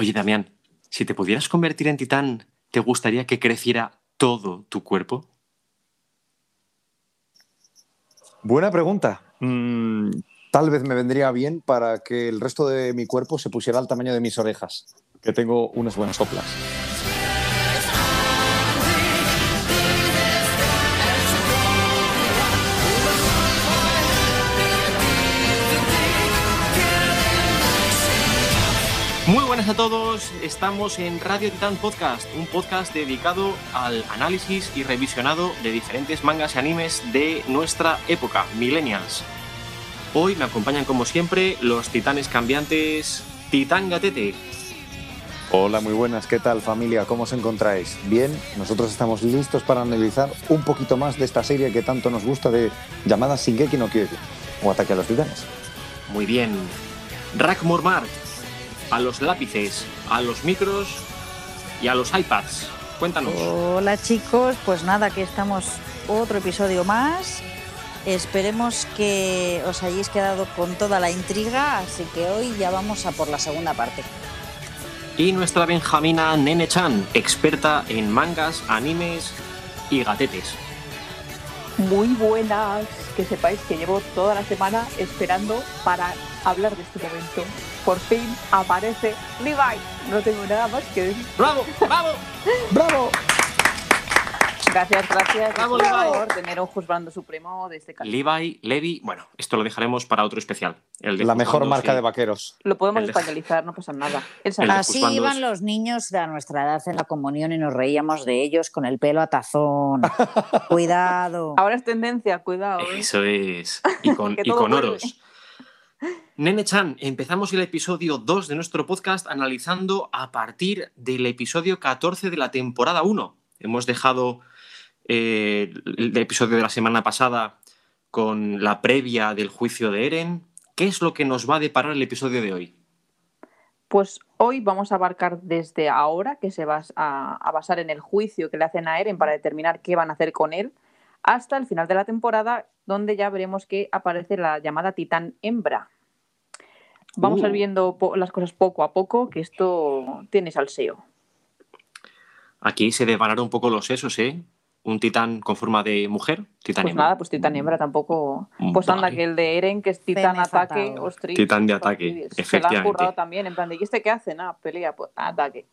Oye, Damián, si te pudieras convertir en titán, ¿te gustaría que creciera todo tu cuerpo? Buena pregunta. Mm, tal vez me vendría bien para que el resto de mi cuerpo se pusiera al tamaño de mis orejas, que tengo unas buenas soplas. Buenas a todos, estamos en Radio Titán Podcast, un podcast dedicado al análisis y revisionado de diferentes mangas y animes de nuestra época, millennials. Hoy me acompañan como siempre los titanes cambiantes Titán Gatete. Hola, muy buenas, ¿qué tal familia? ¿Cómo os encontráis? Bien, nosotros estamos listos para analizar un poquito más de esta serie que tanto nos gusta de llamada Shingeki no Kyojin o Ataque a los Titanes. Muy bien. Rack Mormart, a los lápices, a los micros y a los iPads. Cuéntanos. Hola chicos, pues nada, aquí estamos otro episodio más. Esperemos que os hayáis quedado con toda la intriga, así que hoy ya vamos a por la segunda parte. Y nuestra Benjamina Nene Chan, experta en mangas, animes y gatetes. Muy buenas, que sepáis que llevo toda la semana esperando para hablar de este momento. Por fin aparece Levi. No tengo nada más que decir. ¡Bravo! ¡Bravo! ¡Bravo! Gracias, gracias Bravo, por tener un juzgando supremo de este caso. Levi, Levi, bueno, esto lo dejaremos para otro especial. El de La mejor marca sí. de vaqueros. Lo podemos de- españolizar, no pasa nada. Así iban los niños de a nuestra edad en la comunión y nos reíamos de ellos con el pelo a tazón. Cuidado. Ahora es tendencia, cuidado. ¿eh? Eso es. Y con, y con vuelve. oros. Nene Chan, empezamos el episodio 2 de nuestro podcast analizando a partir del episodio 14 de la temporada 1. Hemos dejado eh, el episodio de la semana pasada con la previa del juicio de Eren. ¿Qué es lo que nos va a deparar el episodio de hoy? Pues hoy vamos a abarcar desde ahora, que se va a, a basar en el juicio que le hacen a Eren para determinar qué van a hacer con él, hasta el final de la temporada, donde ya veremos que aparece la llamada Titán Hembra. Vamos a ir Uh. viendo las cosas poco a poco, que esto tiene salseo. Aquí se devanaron un poco los sesos, ¿eh? Un titán con forma de mujer, titán Pues hembra. nada, pues Titán Hembra tampoco. Pues anda, Vale. que el de Eren, que es Titán Pene Ataque, ostras, Titán de ataque, Se lo han efectivamente. currado también, en plan de, ¿y este qué hace? Nada, pelea, pues ataque.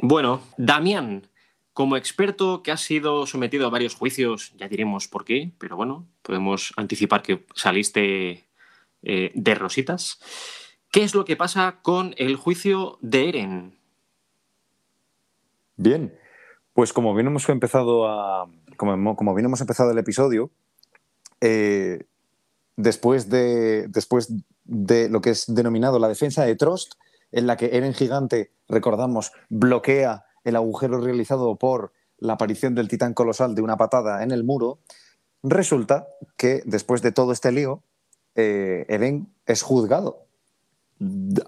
Bueno, Damián, como experto que ha sido sometido a varios juicios, ya diremos por qué, pero bueno, podemos anticipar que saliste eh, de rositas. ¿Qué es lo que pasa con el juicio de Eren? Bien, pues como bien hemos empezado a, como, como hemos empezado el episodio, eh, después, de, después de lo que es denominado la defensa de Trost, en la que Eren Gigante, recordamos, bloquea el agujero realizado por la aparición del titán colosal de una patada en el muro, resulta que después de todo este lío, eh, Eren es juzgado.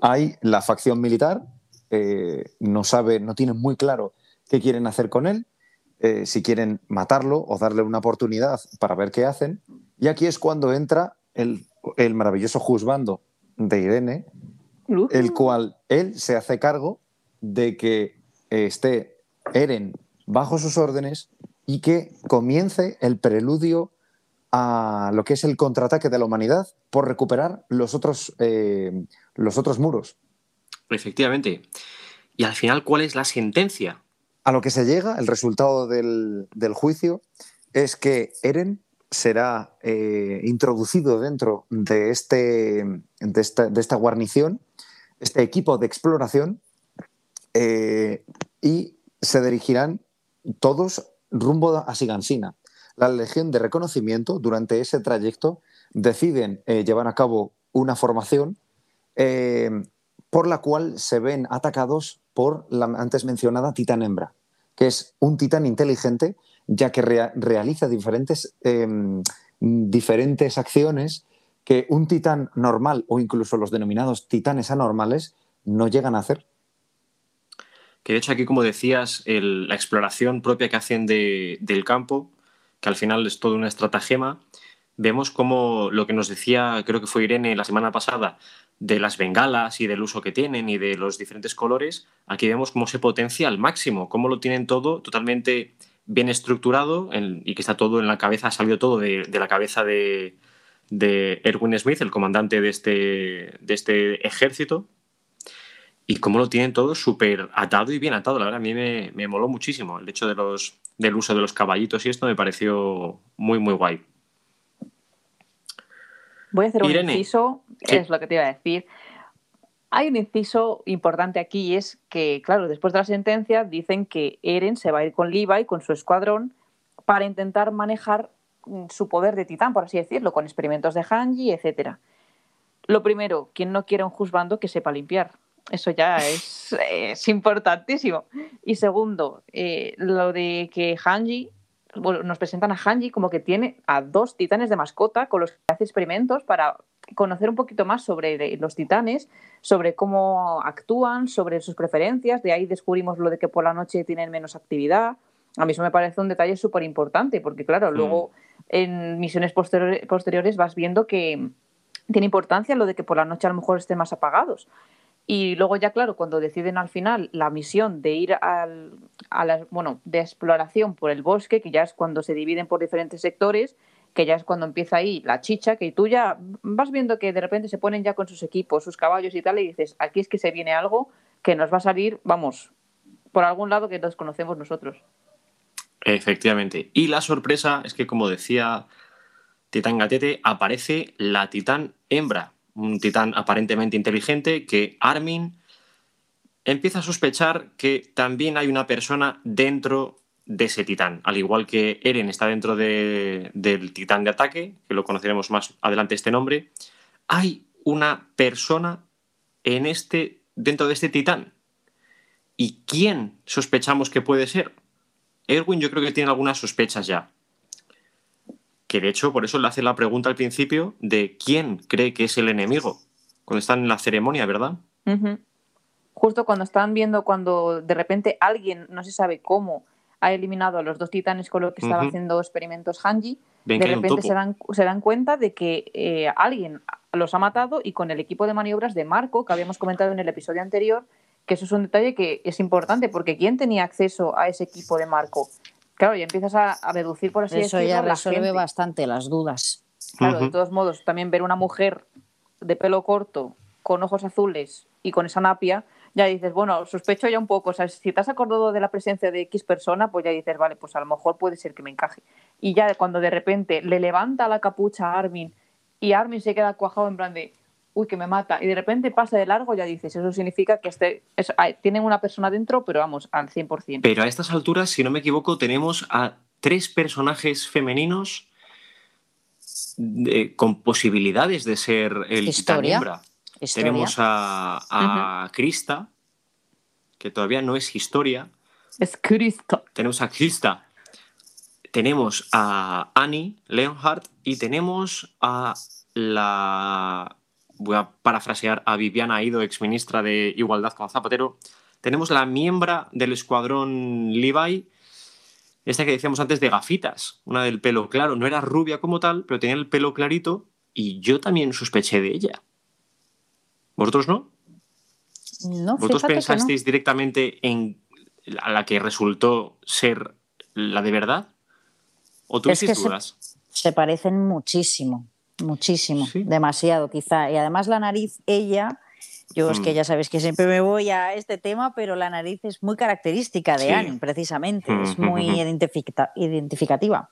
Hay la facción militar, eh, no sabe, no tiene muy claro qué quieren hacer con él, eh, si quieren matarlo o darle una oportunidad para ver qué hacen. Y aquí es cuando entra el, el maravilloso juzgando de Irene, Uh, el cual él se hace cargo de que eh, esté Eren bajo sus órdenes y que comience el preludio a lo que es el contraataque de la humanidad por recuperar los otros, eh, los otros muros. Efectivamente. Y al final, ¿cuál es la sentencia? A lo que se llega, el resultado del, del juicio, es que Eren será eh, introducido dentro de, este, de, esta, de esta guarnición, este equipo de exploración, eh, y se dirigirán todos rumbo a Sigansina. La Legión de Reconocimiento, durante ese trayecto, deciden eh, llevar a cabo una formación por la cual se ven atacados por la antes mencionada titán hembra, que es un titán inteligente, ya que rea- realiza diferentes, eh, diferentes acciones que un titán normal o incluso los denominados titanes anormales no llegan a hacer. Que de hecho aquí, como decías, la exploración propia que hacen de- del campo, que al final es todo una estratagema, vemos como lo que nos decía, creo que fue Irene la semana pasada, de las bengalas y del uso que tienen y de los diferentes colores, aquí vemos cómo se potencia al máximo, cómo lo tienen todo totalmente bien estructurado y que está todo en la cabeza, ha salido todo de, la cabeza de, Erwin Smith, el comandante de este, de este ejército, y cómo lo tienen todo súper atado y bien atado. La verdad, a mí me, me moló muchísimo el hecho de los, del uso de los caballitos y esto me pareció muy, muy guay. Voy a hacer un inciso, es lo que te iba a decir. Hay un inciso importante aquí y es que, claro, después de la sentencia dicen que Eren se va a ir con Levi, con su escuadrón, para intentar manejar mm, su poder de titán, por así decirlo, con experimentos de Hanji, etc. Lo primero, quien no quiere un juzgando que sepa limpiar. Eso ya es, es importantísimo. Y segundo, eh, lo de que Hanji bueno, nos presentan a Hanji como que tiene a dos titanes de mascota con los que hace experimentos para conocer un poquito más sobre los titanes, sobre cómo actúan, sobre sus preferencias. De ahí descubrimos lo de que por la noche tienen menos actividad. A mí eso me parece un detalle súper importante, porque claro, mm. luego en misiones posteriores vas viendo que tiene importancia lo de que por la noche a lo mejor estén más apagados. Y luego ya, claro, cuando deciden al final la misión de ir al, a la, bueno, de exploración por el bosque, que ya es cuando se dividen por diferentes sectores, que ya es cuando empieza ahí la chicha, que tú ya vas viendo que de repente se ponen ya con sus equipos, sus caballos y tal, y dices, aquí es que se viene algo que nos va a salir, vamos, por algún lado que conocemos nosotros. Efectivamente. Y la sorpresa es que, como decía Titán Gatete, aparece la Titán hembra un titán aparentemente inteligente, que Armin empieza a sospechar que también hay una persona dentro de ese titán. Al igual que Eren está dentro del titán de ataque, que lo conoceremos más adelante este nombre, hay una persona en este, dentro de este titán. ¿Y quién sospechamos que puede ser? Erwin yo creo que tiene algunas sospechas ya que de hecho por eso le hace la pregunta al principio de quién cree que es el enemigo, cuando están en la ceremonia, ¿verdad? Justo cuando están viendo, cuando de repente alguien, no se sabe cómo, ha eliminado a los dos titanes con los que estaba haciendo experimentos Hanji, de repente se dan, se dan, cuenta de que eh, alguien los ha matado y con el equipo de maniobras de Marco, que habíamos comentado en el episodio anterior, que eso es un detalle que es importante, porque ¿quién tenía acceso a ese equipo de Marco? Claro, y empiezas a, reducir, por así Eso ya resuelve bastante las dudas. Claro, de todos modos, también ver una mujer de pelo corto, con ojos azules y con esa napia, ya dices, bueno, sospecho ya un poco, o sea, si te has acordado de la presencia de X persona, pues ya dices, vale, pues a lo mejor puede ser que me encaje. Y ya cuando de repente le levanta la capucha a Armin y Armin se queda cuajado en plan de, uy, que me mata, y de repente pasa de largo, ya dices, eso significa que este, tienen una persona dentro, pero vamos, al 100%. Pero a estas alturas, si no me equivoco, tenemos a tres personajes femeninos con posibilidades de ser el Historia. Tenemos a, Krista, que todavía no es historia. Es Krista. Tenemos a Krista. Tenemos a Annie Leonhardt y tenemos a la voy a parafrasear a Viviana Aido, exministra de Igualdad con Zapatero, tenemos la miembra del escuadrón Levi, esta que decíamos antes de gafitas, una del pelo claro, no era rubia como tal, pero tenía el pelo clarito y yo también sospeché de ella. ¿Vosotros no? No, ¿Vosotros pensasteis directamente en la que resultó ser la de verdad? ¿O tuvisteis dudas? se parecen muchísimo. Muchísimo, demasiado quizá. Y además la nariz, ella, yo es que mm. ya sabes que siempre me voy a este tema, pero la nariz es muy característica de Annie, precisamente, es muy identificativa.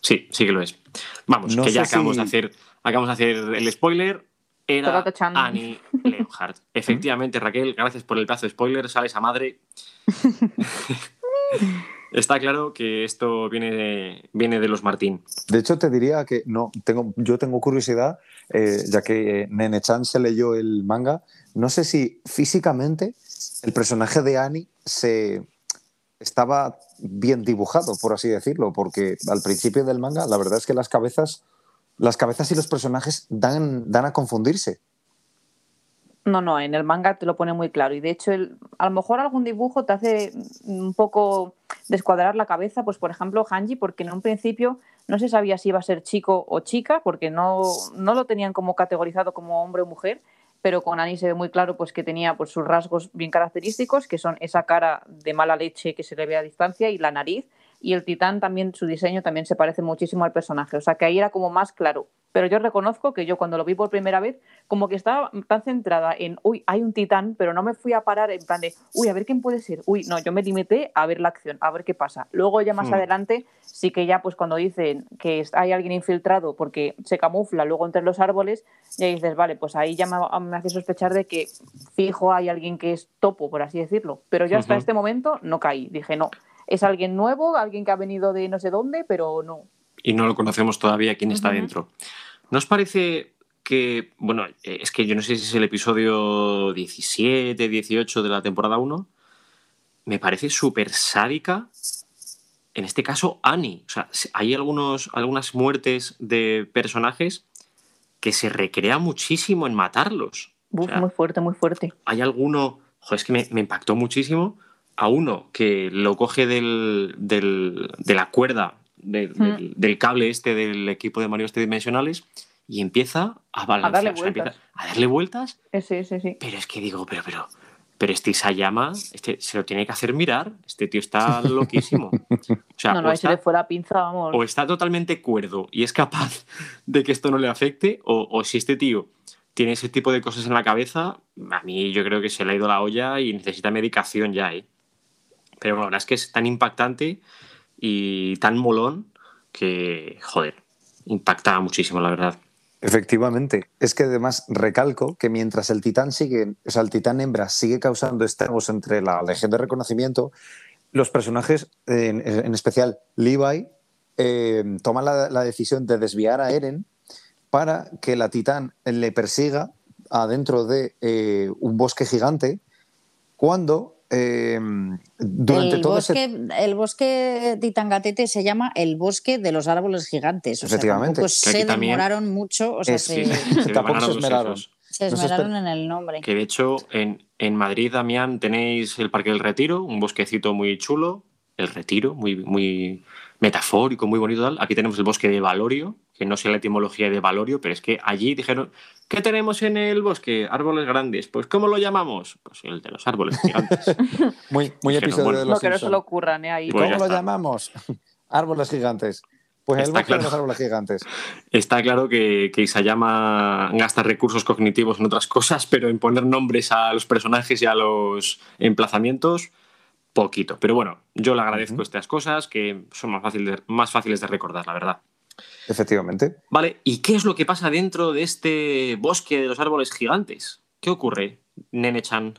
Sí, sí que lo es. Vamos, que ya acabamos, de hacer, acabamos de hacer el spoiler. Era Annie Leonhardt. Efectivamente, Raquel, gracias por el plazo de spoiler, sales a madre. Está claro que esto viene de, viene de los Martín. De hecho, te diría que no, tengo, yo tengo curiosidad, eh, ya que Nene Chan se leyó el manga. No sé si físicamente el personaje de Annie se estaba bien dibujado, por así decirlo, porque al principio del manga la verdad es que las cabezas, las cabezas y los personajes dan, dan a confundirse. No, no, en el manga te lo pone muy claro. Y de hecho, a lo mejor algún dibujo te hace un poco descuadrar la cabeza, pues por ejemplo, Hanji, porque en un principio no se sabía si iba a ser chico o chica, porque no, no lo tenían como categorizado como hombre o mujer. pero con Annie se ve muy claro pues, que tenía pues, sus rasgos bien característicos, que son esa cara de mala leche que se le ve a distancia y la nariz, y el titán también, su diseño también se parece muchísimo al personaje, o sea que ahí era como más claro. Pero yo reconozco que yo cuando lo vi por primera vez, como que estaba tan centrada en, uy, hay un titán, pero no me fui a parar en plan de, uy, a ver quién puede ser. Uy, no, yo me limité a ver la acción, a ver qué pasa. Luego ya más hmm. adelante, sí que ya pues cuando dicen que hay alguien infiltrado porque se camufla luego entre los árboles, ya dices, vale, pues ahí ya me, hace sospechar de que fijo hay alguien que es topo, por así decirlo. Pero yo hasta este momento no caí. Dije, no, es alguien nuevo, alguien que ha venido de no sé dónde, pero no. Y no lo conocemos todavía quién está dentro. ¿No os parece que, bueno, eh, es que yo no sé si es el episodio 17, 18 de la temporada 1, me parece súper sádica, en este caso Annie. O sea, hay algunos, algunas muertes de personajes que se recrea muchísimo en matarlos. muy fuerte, muy fuerte. Hay alguno, joder, es que me, impactó muchísimo, a uno que lo coge del, de la cuerda mm. del, cable este del equipo de Mario tridimensionales y empieza a balancear, a darle vueltas. a darle vueltas. Sí, sí, sí. Pero es que digo, pero, pero, pero este Isayama este, se lo tiene que hacer mirar. Este tío está loquísimo. O sea, no, no, se le fuera pinza, vamos. O está totalmente cuerdo y es capaz de que esto no le afecte, o, o si este tío tiene ese tipo de cosas en la cabeza, a mí yo creo que se le ha ido la olla y necesita medicación ya, ¿eh? Pero la verdad es que es tan impactante y tan molón que, joder, impacta muchísimo, la verdad. Efectivamente. Es que además recalco que mientras el titán sigue, o el titán hembra sigue causando estragos entre la legión de reconocimiento, los personajes, en, especial Levi, eh, toman la, decisión de desviar a Eren para que la titán le persiga adentro de eh, un bosque gigante cuando Em, durante el todo bosque, El bosque de Itangatete se llama el bosque de los árboles gigantes. Efectivamente. se demoraron mucho. O sea, se, tampoco se esmeraron. Se esmeraron en el nombre. Que de hecho en, en Madrid, Damián, tenéis el Parque del Retiro, un bosquecito muy chulo. El Retiro, muy, muy metafórico, muy bonito. Tal. Aquí tenemos el bosque de Valorio, que no sé la etimología de Valorio, pero es que allí dijeron, ¿qué tenemos en el bosque? Árboles grandes. Pues ¿cómo lo llamamos? Pues el de los árboles gigantes. muy muy episodio de los No, que no se lo ocurran, ¿eh? Ahí. Pues ¿Cómo lo llamamos? árboles gigantes. Pues el bosque de los árboles gigantes. Está claro que, que Isayama gasta recursos cognitivos en otras cosas, pero en poner nombres a los personajes y a los emplazamientos poquito. Pero bueno, yo le agradezco estas cosas que son más, más fáciles de recordar, la verdad. Efectivamente. Vale, ¿y qué es lo que pasa dentro de este bosque de los árboles gigantes? ¿Qué ocurre, Nene-chan?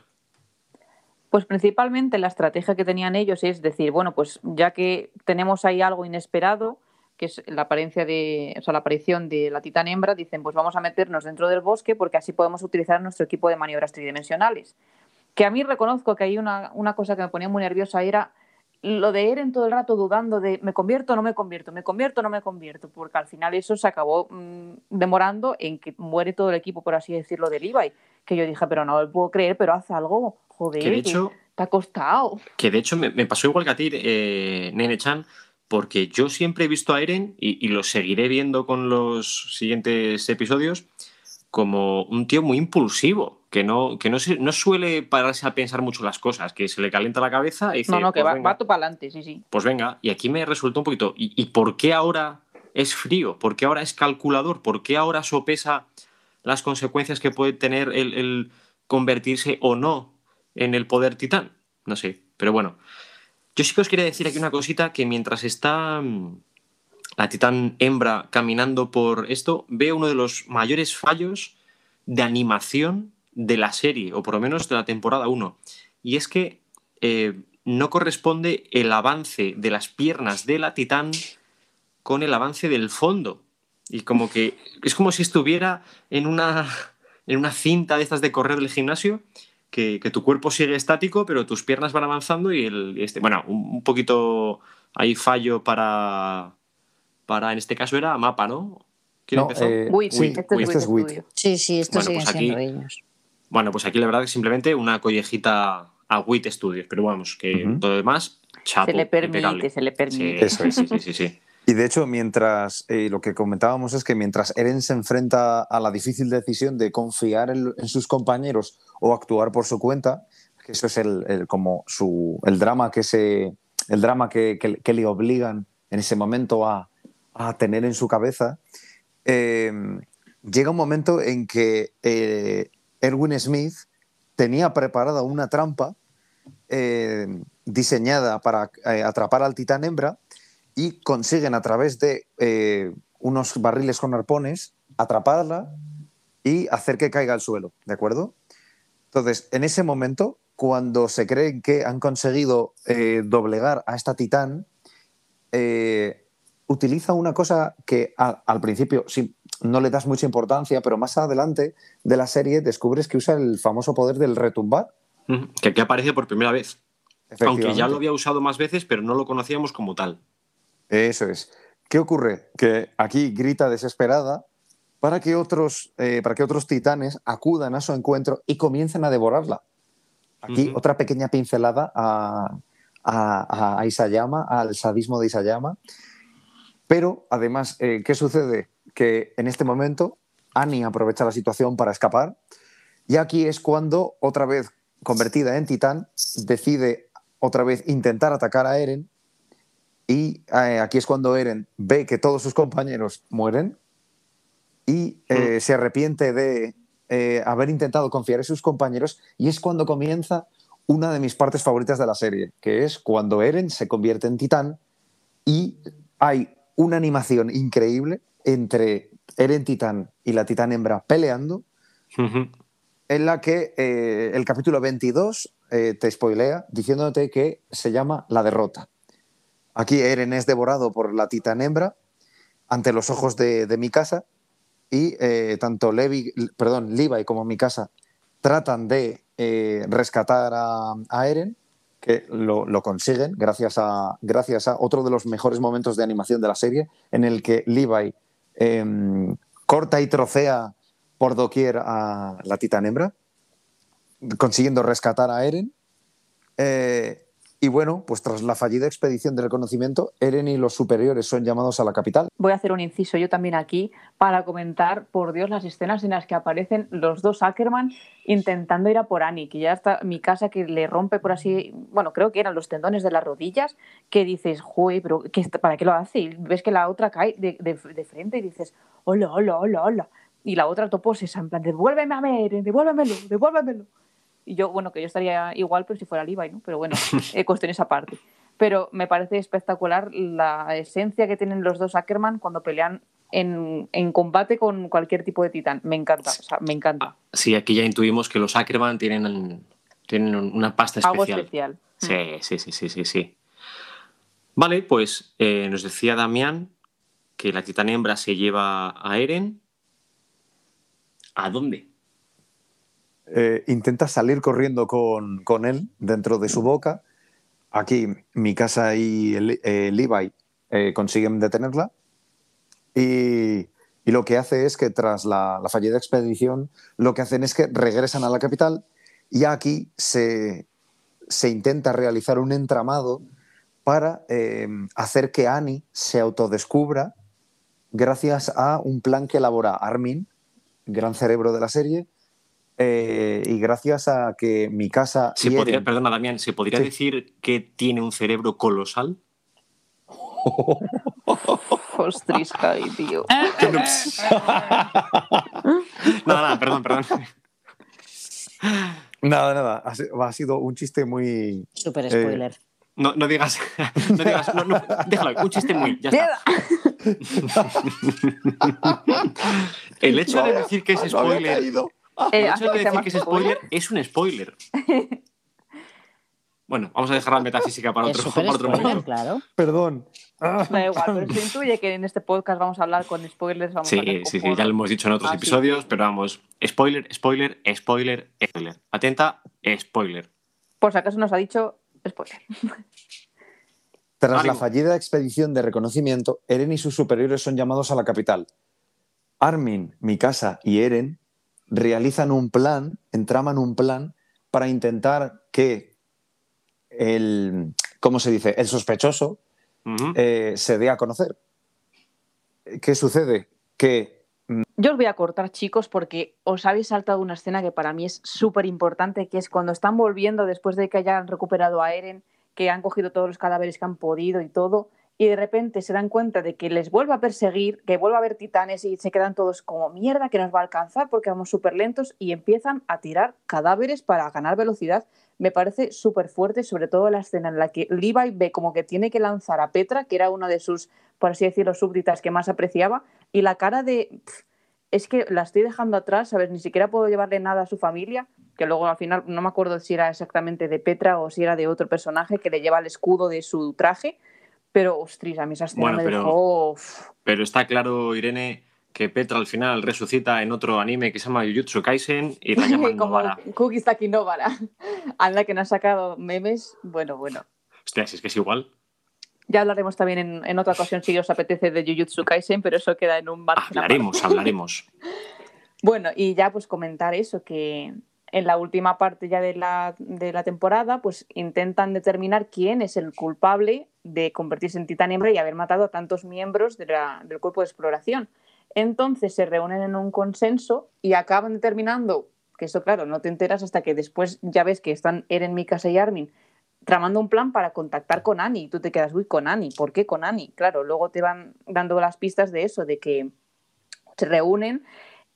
Pues principalmente la estrategia que tenían ellos es decir, bueno, pues ya que tenemos ahí algo inesperado, que es la apariencia de, o sea, la aparición de la titán hembra, dicen, pues vamos a meternos dentro del bosque porque así podemos utilizar nuestro equipo de maniobras tridimensionales. Que a mí reconozco que hay una, una cosa que me ponía muy nerviosa era lo de Eren todo el rato dudando de me convierto o no me convierto, me convierto o no me convierto, porque al final eso se acabó mm, demorando en que muere todo el equipo, por así decirlo, de Levi. Que yo dije, pero no lo puedo creer, pero haz algo, joder, que de hecho, te ha costado. Que de hecho me, pasó igual que a ti, eh, Nene Chan, porque yo siempre he visto a Eren y, y lo seguiré viendo con los siguientes episodios como un tío muy impulsivo, que no, que no, no suele pararse a pensar mucho las cosas, que se le calienta la cabeza y dice... No, no, que pues va, va para adelante, sí, sí. Pues venga, y aquí me resultó un poquito, ¿y, por qué ahora es frío? ¿Por qué ahora es calculador? ¿Por qué ahora sopesa las consecuencias que puede tener el, convertirse o no en el poder titán? No sé, pero bueno. Yo sí que os quería decir aquí una cosita, que mientras está mm, la titán hembra caminando por esto, veo uno de los mayores fallos de animación de la serie, o por lo menos de la temporada 1. Y es que eh, no corresponde el avance de las piernas de la titán con el avance del fondo. Y como que es como si estuviera en una, en una cinta de estas de correr del gimnasio, que, tu cuerpo sigue estático, pero tus piernas van avanzando y el, este, bueno, un, poquito hay fallo para, para, en este caso era mapa, ¿no? ¿Quién empezó? Eh, sí, este, este es. Sí, sí, esto bueno, pues siendo ellos. Bueno, pues aquí la verdad que simplemente una collejita a WIT Studios, pero vamos, que todo lo demás, chapo, Se le permite, se le permite. Sí, sí, sí, sí, Y de hecho, mientras eh, lo que comentábamos es que mientras Eren se enfrenta a la difícil decisión de confiar en, sus compañeros o actuar por su cuenta, que eso es el, como su, el drama que se el drama que, que, le obligan en ese momento a, a tener en su cabeza, eh, llega un momento en que eh, Erwin Smith tenía preparada una trampa diseñada para atrapar al titán hembra y consiguen a través de eh, unos barriles con arpones atraparla y hacer que caiga al suelo, ¿de acuerdo? Entonces, en ese momento, cuando se creen que han conseguido eh, doblegar a esta titán, eh, utiliza una cosa que al principio sí, no le das mucha importancia, pero más adelante de la serie descubres que usa el famoso poder del retumbar. Que aquí aparece por primera vez. Aunque ya lo había usado más veces, pero no lo conocíamos como tal. Eso es. ¿Qué ocurre? Que aquí grita desesperada para que otros, eh, para que otros titanes acudan a su encuentro y comiencen a devorarla. Aquí otra pequeña pincelada a, a, Isayama, al sadismo de Isayama. Pero además, eh, ¿qué sucede? Que en este momento Annie aprovecha la situación para escapar y aquí es cuando, otra vez convertida en titán, decide otra vez intentar atacar a Eren y eh, aquí es cuando Eren ve que todos sus compañeros mueren y eh, mm. se arrepiente de eh, haber intentado confiar en sus compañeros y es cuando comienza una de mis partes favoritas de la serie, que es cuando Eren se convierte en titán y hay una animación increíble entre Eren titán y la titán hembra peleando, en la que el capítulo 22 te spoilea diciéndote que se llama La derrota. Aquí Eren es devorado por la titán hembra ante los ojos de, mi casa y eh, tanto Levi, perdón, Levi como mi casa tratan de eh, rescatar a, Eren, que lo, consiguen gracias a, gracias a otro de los mejores momentos de animación de la serie, en el que Levi em, corta y trocea por doquier a la titán hembra, consiguiendo rescatar a Eren. Eh, y bueno, pues tras la fallida expedición de reconocimiento, Eren y los superiores son llamados a la capital. Voy a hacer un inciso yo también aquí para comentar, por Dios, las escenas en las que aparecen los dos Ackerman intentando ir a por Annie, que ya está mi casa que le rompe por así, bueno, creo que eran los tendones de las rodillas, que dices, joder, pero ¿para qué lo hace? Y ves que la otra cae de, frente y dices, hola, hola, hola, hola. Y la otra esa en plan, devuélveme a Eren, devuélvemelo, devuélvemelo. Y yo, bueno, que yo estaría igual, pero si fuera Levi, ¿no? Pero bueno, eh, cuestiones aparte. Pero me parece espectacular la esencia que tienen los dos Ackerman cuando pelean en, en, combate con cualquier tipo de titán. Me encanta, o sea, me encanta. Ah, sí, aquí ya intuimos que los Ackerman tienen, tienen una pasta especial. Algo especial. Sí, sí, sí, sí, sí, sí. Vale, pues eh, nos decía Damián que la titán hembra se lleva a Eren. ¿A dónde? Eh, intenta salir corriendo con, él dentro de su boca. Aquí mi casa y eh, Levi eh, consiguen detenerla. Y, lo que hace es que tras la, fallida expedición, lo que hacen es que regresan a la capital y aquí se, intenta realizar un entramado para hacer que Annie se autodescubra gracias a un plan que elabora Armin, gran cerebro de la serie, eh, y gracias a que mi casa. ¿Se podría, Perdona, Damián, ¿se podría decir que tiene un cerebro colosal? Ostris, tío. nada, nada, perdón, perdón. Nada, nada. Ha sido un chiste muy. Super spoiler. Eh, no, no, digas. No digas. No, no, déjalo, un chiste muy. Ya está. El hecho de decir que es spoiler. El hecho de decir que es spoiler es un spoiler. Bueno, vamos a dejar la metafísica para otro, momento. Claro. Perdón. Da igual, pero se intuye que en este podcast vamos a hablar con spoilers. sí, sí, sí, ya lo hemos dicho en otros ah, episodios, pero vamos, spoiler, spoiler, spoiler, spoiler. Atenta, spoiler. Por si acaso nos ha dicho spoiler. Tras la fallida expedición de reconocimiento, Eren y sus superiores son llamados a la capital. Armin, Mikasa y Eren realizan un plan, entraman un plan para intentar que el, ¿cómo se dice?, el sospechoso eh, se dé a conocer. ¿qué sucede? Que yo os voy a cortar, chicos, porque os habéis saltado una escena que para mí es súper importante, que es cuando están volviendo después de que hayan recuperado a Eren, que han cogido todos los cadáveres que han podido y todo, y de repente se dan cuenta de que les vuelve a perseguir, que vuelve a haber titanes y se quedan todos como mierda, que nos va a alcanzar porque vamos súper lentos y empiezan a tirar cadáveres para ganar velocidad. Me parece súper fuerte, sobre todo la escena en la que Levi ve como que tiene que lanzar a Petra, que era una de sus, por así decirlo, súbditas que más apreciaba, y la cara de... es que la estoy dejando atrás, ¿sabes? Ni siquiera puedo llevarle nada a su familia, que luego al final no me acuerdo si era exactamente de Petra o si era de otro personaje que le lleva el escudo de su traje pero, ostras, a mí esa escena me pero, dejó... Pero está claro, Irene, que Petra al final resucita en otro anime que se llama Jujutsu Kaisen y la llaman Como Cookie Taki Novara. Anda que no ha sacado memes. Bueno, bueno. Hostia, si es que es igual. Ya hablaremos también en, en, otra ocasión si os apetece de Jujutsu Kaisen, pero eso queda en un bar. Hablaremos, hablaremos. bueno, y ya pues comentar eso, que en la última parte ya de la, de la temporada, pues intentan determinar quién es el culpable de convertirse en titán hembra y haber matado a tantos miembros del cuerpo de exploración. Entonces se reúnen en un consenso y acaban determinando, que eso claro, no te enteras hasta que después ya ves que están Eren, Mikasa y Armin tramando un plan para contactar con Annie y tú te quedas, uy, con Annie, ¿por qué con Annie? Claro, luego te van dando las pistas de eso, de que se reúnen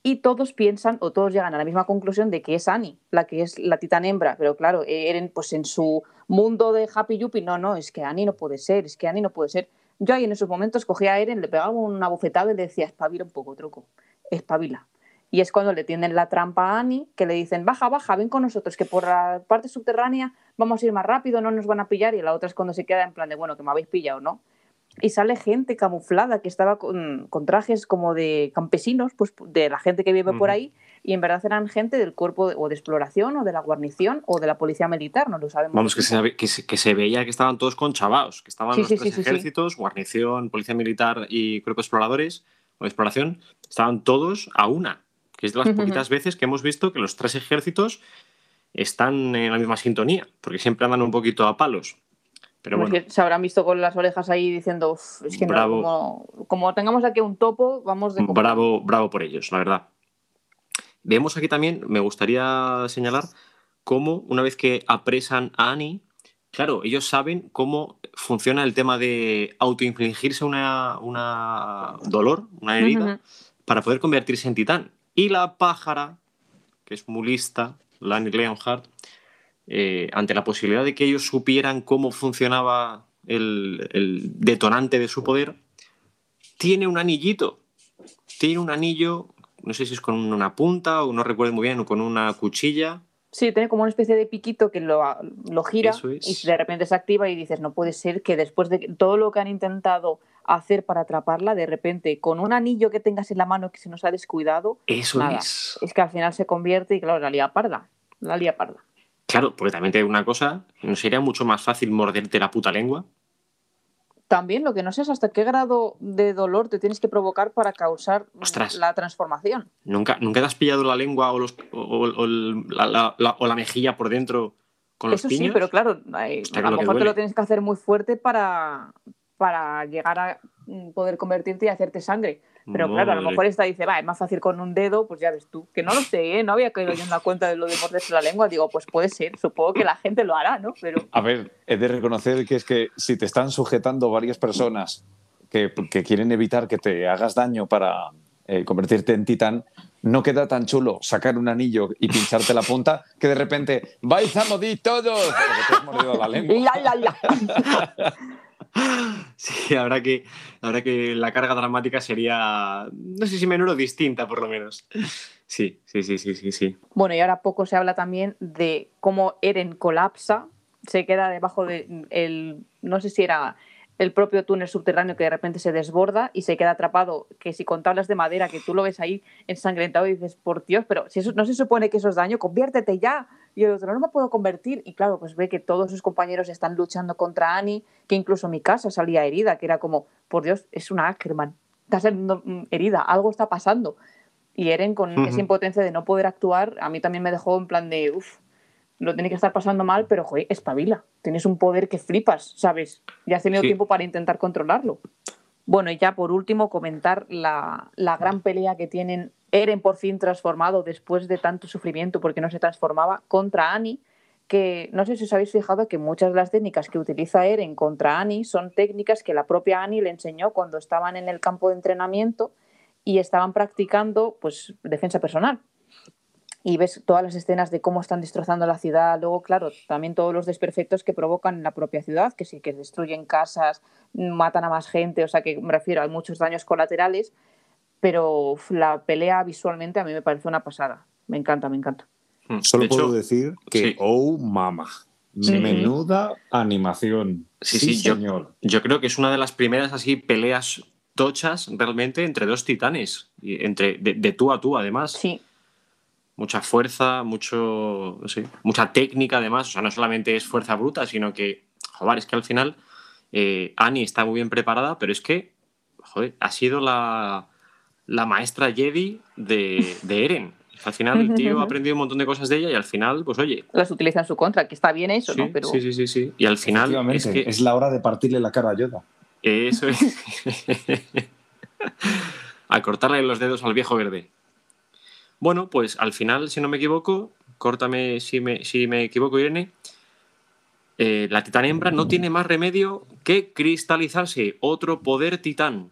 y todos piensan o todos llegan a la misma conclusión de que es Annie la que es la titán hembra, pero claro, Eren pues en su mundo de Happy Yuppie, no, no, es que Annie no puede ser, es que Annie no puede ser. Yo ahí en esos momentos cogía a Eren, le pegaba una bofetada y le decía, espabila un poco, truco, espabila. Y es cuando le tienden la trampa a Annie, que le dicen, baja, baja, ven con nosotros, que por la parte subterránea vamos a ir más rápido, no nos van a pillar. Y la otra es cuando se queda en plan de, bueno, que me habéis pillado, ¿no? Y sale gente camuflada que estaba con, trajes como de campesinos, pues de la gente que vive por ahí, y en verdad eran gente del cuerpo de, o de exploración o de la guarnición o de la policía militar, no lo sabemos. Vamos, que se, que se, que se veía que estaban todos conchavados, que estaban los tres ejércitos, guarnición, policía militar y cuerpo de exploradores o de exploración, estaban todos a una, que es de las poquitas veces que hemos visto que los tres ejércitos están en la misma sintonía, porque siempre andan un poquito a palos. Pero bueno. se habrán visto con las orejas ahí diciendo, es que no, como, tengamos aquí un topo, vamos de... Bravo, bravo por ellos, la verdad. Vemos aquí también, me gustaría señalar, cómo una vez que apresan a Annie, claro, ellos saben cómo funciona el tema de autoinfligirse una, una dolor, una herida, para poder convertirse en titán. Y la pájara, que es muy lista, Lani Leonhardt, eh, ante la posibilidad de que ellos supieran cómo funcionaba el, detonante de su poder, tiene un anillito. Tiene un anillo, no sé si es con una punta o no recuerdo muy bien, o con una cuchilla. Sí, tiene como una especie de piquito que lo, lo gira y de repente se activa y dices, no puede ser que después de todo lo que han intentado hacer para atraparla, de repente con un anillo que tengas en la mano que se nos ha descuidado, Eso es. Es que al final se convierte y claro, la lía parda. La lía parda. Claro, porque también te digo una cosa, ¿no sería mucho más fácil morderte la puta lengua? También lo que no sé es hasta qué grado de dolor te tienes que provocar para causar la transformación. ¿Nunca, ¿Nunca te has pillado la lengua o, los, o, la, mejilla por dentro con los Eso sí, pero claro, a lo mejor te lo tienes que hacer muy fuerte para, para llegar a poder convertirte y hacerte sangre. Pero claro, a lo mejor esta dice, va, es más fácil con un dedo, pues ya ves tú. Que no lo sé, ¿eh? no había caído yo en la cuenta de lo de morderse la lengua. Digo, pues puede ser, supongo que la gente lo hará, ¿no? Pero... A ver, he de reconocer que es que si te están sujetando varias personas que, que quieren evitar que te hagas daño para eh, convertirte en titán, no queda tan chulo sacar un anillo y pincharte la punta que de repente vais a morir todos porque te has mordido la lengua. La, la, la. Sí, habrá que, habrá que la carga dramática sería, no sé si menor o distinta, por lo menos. Sí, sí, sí, sí, sí, sí. Bueno, y ahora poco se habla también de cómo Eren colapsa, se queda debajo de el, no sé si era el propio túnel subterráneo que de repente se desborda y se queda atrapado, que si con tablas de madera, que tú lo ves ahí ensangrentado y dices, por Dios, pero si eso no se supone que eso es daño, conviértete ya. Y el otro, no me puedo convertir. Y claro, pues ve que todos sus compañeros están luchando contra Annie, que incluso mi casa salía herida, que era como, por Dios, es una Ackerman, está saliendo mm, herida, algo está pasando. Y Eren, con esa impotencia de no poder actuar, a mí también me dejó en plan de, uff, lo tiene que estar pasando mal, pero joder, espabila. Tienes un poder que flipas, ¿sabes? Ya has tenido tiempo para intentar controlarlo. Bueno, y ya por último comentar la, la gran pelea que tienen Eren por fin transformado después de tanto sufrimiento porque no se transformaba contra Annie, que no sé si os habéis fijado que muchas de las técnicas que utiliza Eren contra Annie son técnicas que la propia Annie le enseñó cuando estaban en el campo de entrenamiento y estaban practicando pues defensa personal. Y ves todas las escenas de cómo están destrozando la ciudad, luego claro, también todos los desperfectos que provocan en la propia ciudad, que sí que destruyen casas, matan a más gente, o sea que me refiero a muchos daños colaterales pero la pelea visualmente a mí me parece una pasada. Me encanta, me encanta. Hmm. Solo puedo decir que, oh, mama. Menuda animación. Sí, sí, Yo, yo, creo que es una de las primeras así peleas tochas realmente entre dos titanes, entre, de, tú a tú además. Sí. Mucha fuerza, mucho, mucha técnica además, o sea, no solamente es fuerza bruta, sino que, joder, es que al final eh, Annie está muy bien preparada, pero es que, joder, ha sido la, la maestra Jedi de, Eren. Al final el tío ha aprendido un montón de cosas de ella y al final, pues oye. Las utiliza en su contra, que está bien eso, ¿no? Pero... Sí, sí, sí, sí. Y al final. Es, que... es la hora de partirle la cara a Yoda. Eso es. a cortarle los dedos al viejo verde. Bueno, pues al final, si no me equivoco, córtame si me, si me equivoco, Irene. Eh, la titán hembra no tiene más remedio que cristalizarse, otro poder titán.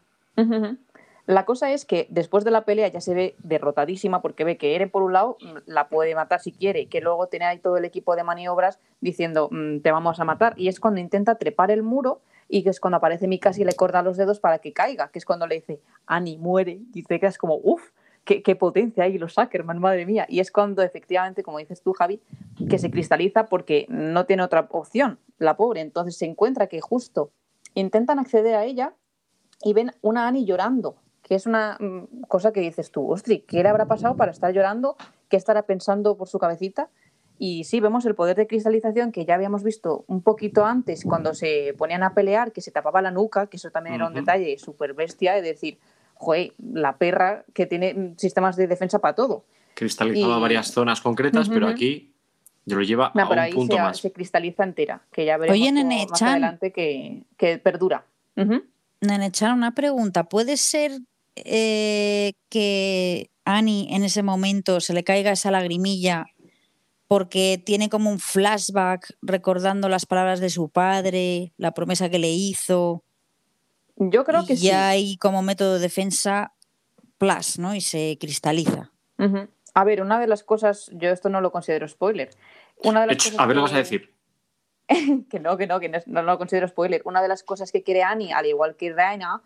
La cosa es que después de la pelea ya se ve derrotadísima porque ve que Eren por un lado mm, la puede matar si quiere, que luego tiene ahí todo el equipo de maniobras diciendo mm, te vamos a matar y es cuando intenta trepar el muro y que es cuando aparece Mikasa y le corta los dedos para que caiga, que es cuando le dice Ani muere y te quedas como uff, qué, potencia hay los Ackerman, madre mía. Y es cuando efectivamente, como dices tú Javi, que se cristaliza porque no tiene otra opción, la pobre. Entonces se encuentra que justo intentan acceder a ella y ven una Ani llorando que es una mm, cosa que dices tú, ostri, ¿qué le habrá pasado para estar llorando? ¿Qué estará pensando por su cabecita? Y sí, vemos el poder de cristalización que ya habíamos visto un poquito antes cuando se ponían a pelear, que se tapaba la nuca, que eso también era un detalle súper bestia, es decir, joder, la perra que tiene mm, sistemas de defensa para todo. Cristalizaba varias zonas concretas, pero aquí lo lleva a un punto se, más. se cristaliza entera, que ya veremos más adelante que, que perdura. Nene Chan, una pregunta. ¿Puede ser eh, que Annie en ese momento se le caiga esa lagrimilla porque tiene como un flashback recordando las palabras de su padre, la promesa que le hizo. Yo creo que y sí. hay como método de defensa plus, ¿no? Y se cristaliza. A ver, una de las cosas, yo esto no lo considero spoiler. Una de las a ver, lo vas a decir. que no, que no, que no, no, lo considero spoiler. Una de las cosas que quiere Annie, al igual que Raina,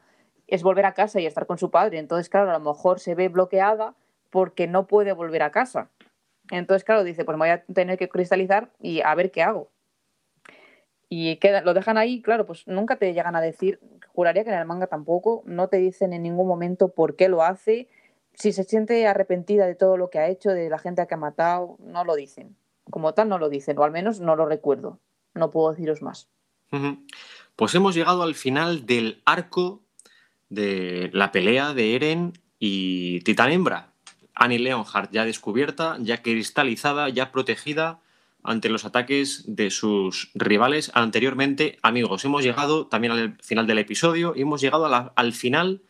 es volver a casa y estar con su padre. Entonces, claro, a lo mejor se ve bloqueada porque no puede volver a casa. Entonces, claro, dice, pues me voy a tener que cristalizar y a ver qué hago. Y lo dejan ahí, claro, pues nunca te llegan a decir, juraría que en el manga tampoco, no te dicen en ningún momento por qué lo hace, si se siente arrepentida de todo lo que ha hecho, de la gente que ha matado, no lo dicen. Como tal, no lo dicen, o al menos no lo recuerdo. No puedo deciros más. Pues hemos llegado al final del arco de la pelea de Eren y Titán Hembra. Annie Leonhardt ya descubierta, ya cristalizada, ya protegida ante los ataques de sus rivales anteriormente. Amigos, hemos llegado también al final del episodio y hemos llegado al final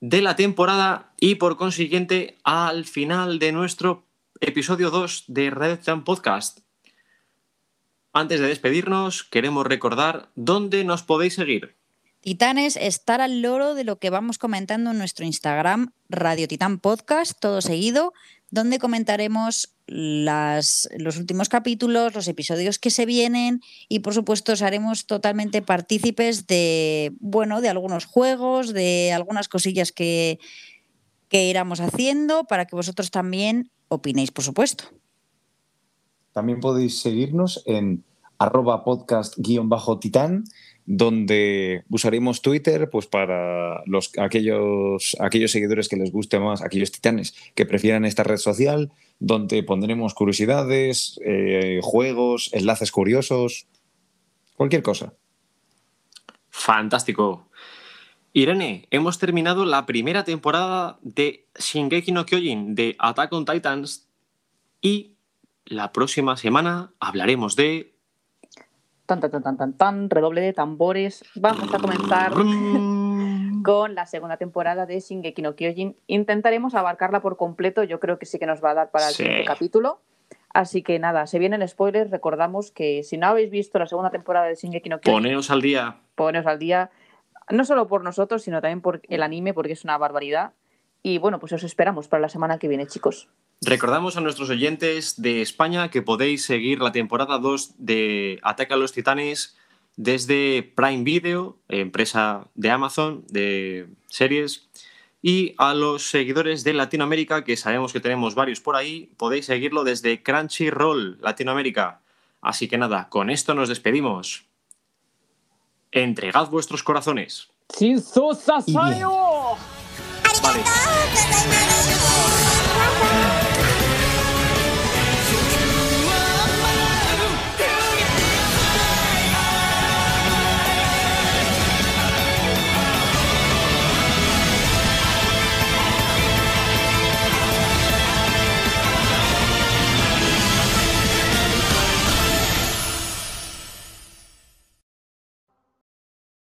de la temporada y por consiguiente al final de nuestro episodio 2 de Red Jam Podcast. Antes de despedirnos, queremos recordar dónde nos podéis seguir. Titanes, estar al loro de lo que vamos comentando en nuestro Instagram, Radio Titán Podcast, todo seguido, donde comentaremos los últimos capítulos, los episodios que se vienen y por supuesto os haremos totalmente partícipes de, bueno, de algunos juegos, de algunas cosillas que, que iramos haciendo para que vosotros también opinéis, por supuesto. También podéis seguirnos en arroba podcast-titán donde usaremos Twitter pues para los, aquellos, aquellos seguidores que les guste más, aquellos titanes que prefieran esta red social, donde pondremos curiosidades, eh, juegos, enlaces curiosos, cualquier cosa. Fantástico. Irene, hemos terminado la primera temporada de Shingeki no Kyojin de Attack on Titans y la próxima semana hablaremos de tan, tan, tan, tan, tan, redoble de tambores. Vamos a comenzar. con la segunda temporada de Shingeki no Kyojin. Intentaremos abarcarla por completo, yo creo que sí que nos va a dar para el siguiente capítulo. Así que nada, se vienen spoilers, recordamos que si no habéis visto la segunda temporada de Shingeki no Kyojin... Poneos al día. Poneos al día, no solo por nosotros, sino también por el anime, porque es una barbaridad. Y bueno, pues os esperamos para la semana que viene, chicos. Recordamos a nuestros oyentes de España que podéis seguir la temporada 2 de Ataca a los Titanes desde Prime Video, empresa de Amazon de series. Y a los seguidores de Latinoamérica, que sabemos que tenemos varios por ahí, podéis seguirlo desde Crunchyroll Latinoamérica. Así que nada, con esto nos despedimos. Entregad vuestros corazones. ¡Sin Vale.